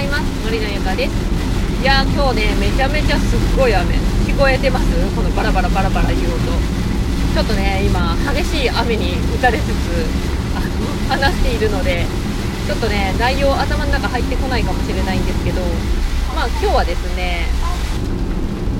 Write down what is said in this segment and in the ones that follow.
ざいます。森のゆかです。いやー今日ねめちゃめちゃすっごい雨。聞こえてます？このバラバラバラバラ言う音ちょっとね今激しい雨に打たれつつあの話しているのでちょっとね内容頭の中入ってこないかもしれないんですけどまあ今日はですね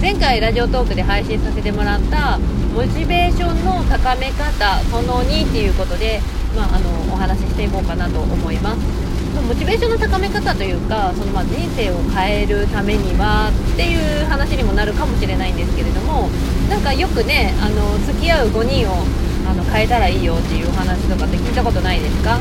前回ラジオトークで配信させてもらったモチベーションの高め方その2っていうことで、まあ、あのお話ししていこうかなと思います。モチベーションの高め方というかそのまあ人生を変えるためにはっていう話にもなるかもしれないんですけれどもなんかよくねあの付き合う5人をあの変えたらいいよっていう話とかって聞いたことないですか？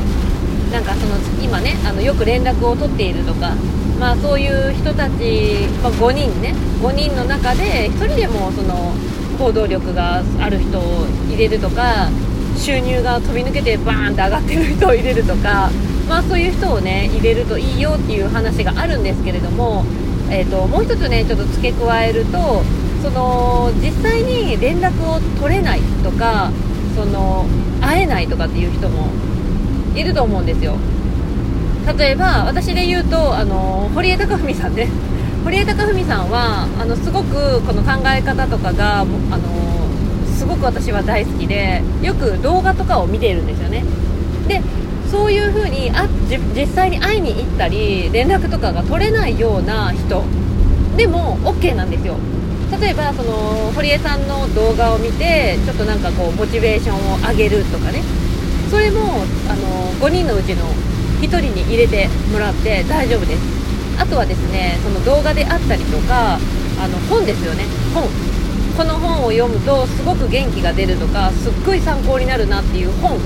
なんかその今ねあのよく連絡を取っているとかまあそういう人たち、まあ、5人ね5人の中で1人でもその行動力がある人を入れるとか収入が飛び抜けてバーンって上がってる人を入れるとかまあ、そういう人をね入れるといいよっていう話があるんですけれども、えーと、もう一つねちょっと付け加えるとその実際に連絡を取れないとかその会えないとかっていう人もいると思うんですよ。例えば私で言うとあの堀江貴文さんね。堀江貴文さんはあのすごくこの考え方とかがあのすごく私は大好きでよく動画とかを見ているんですよね。でそういう風にあ実際に会いに行ったり連絡とかが取れないような人。でも OK なんですよ。例えばその堀江さんの動画を見てちょっとなんかこうモチベーションを上げるとかね。それもあの5人のうちの1人に入れてもらって大丈夫です。あとはですねその動画であったりとかあの本ですよね。本。この本を読むとすごく元気が出るとかすっごい参考になるなっていう本。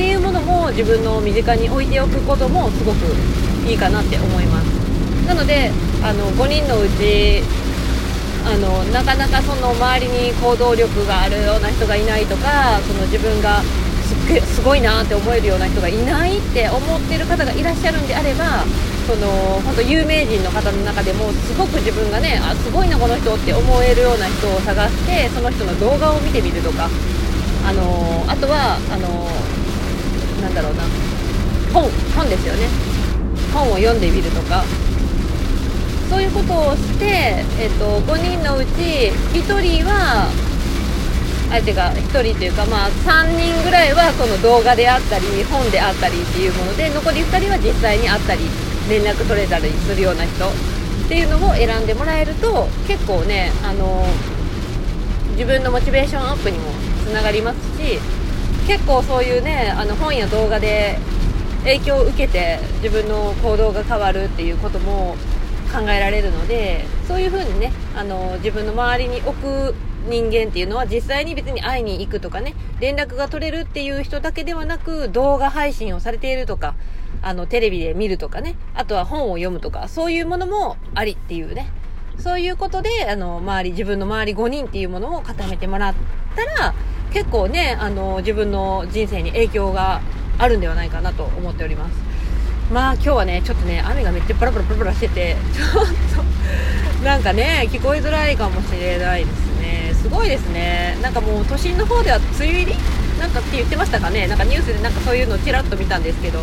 っていうものも自分の身近に置いておくこともすごくいいかなって思います。なのであの5人のうちあのなかなかその周りに行動力があるような人がいないとかその自分がすっすごいなって思えるような人がいないって思ってる方がいらっしゃるんであればその本当有名人の方の中でもすごく自分がねあすごいなこの人って思えるような人を探してその人の動画を見てみるとか。あのあとはあのなんだろうな。本本ですよね。本を読んでみるとか。そういうことをして、えーと、5人のうち1人は相手が1人というか、まあ、3人ぐらいはこの動画であったり本であったりっていうもので残り2人は実際に会ったり連絡取れたりするような人っていうのを選んでもらえると結構ねあの自分のモチベーションアップにもつながりますし結構そういうねあの本や動画で影響を受けて自分の行動が変わるっていうことも考えられるのでそういう風にねあの自分の周りに置く人間っていうのは実際に別に会いに行くとかね連絡が取れるっていう人だけではなく動画配信をされているとかあのテレビで見るとかねあとは本を読むとかそういうものもありっていうね。そういうことであの周り自分の周り5人っていうものを固めてもらったら結構ね、あの、自分の人生に影響があるんではないかなと思っております。まあ今日はね、ちょっとね、雨がめっちゃパラパラパラパラしてて、ちょっと、なんかね、聞こえづらいかもしれないですね。すごいですね。なんかもう都心の方では梅雨入り？なんかって言ってましたかね？なんかニュースでなんかそういうのちらっと見たんですけど。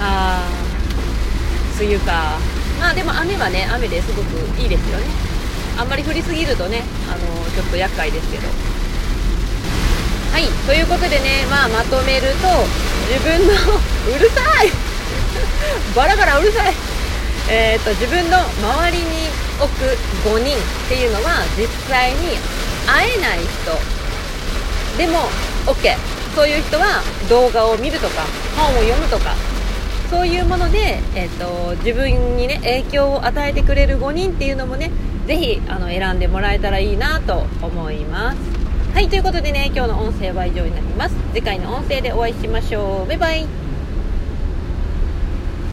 あー、梅雨か。まあでも雨はね、雨ですごくいいですよね。あんまり降りすぎるとね、あの、ちょっと厄介ですけど。はいということでね、まあ、まとめると自分の うるさい。バラバラうるさい。えーと、自分の周りに置く5人っていうのは実際に会えない人。でも OK そういう人は動画を見るとか本を読むとかそういうもので、えーと、自分にね影響を与えてくれる5人っていうのもねぜひあの選んでもらえたらいいなと思います。はいということでね今日の音声は以上になります。次回の音声でお会いしましょう。バイバイ。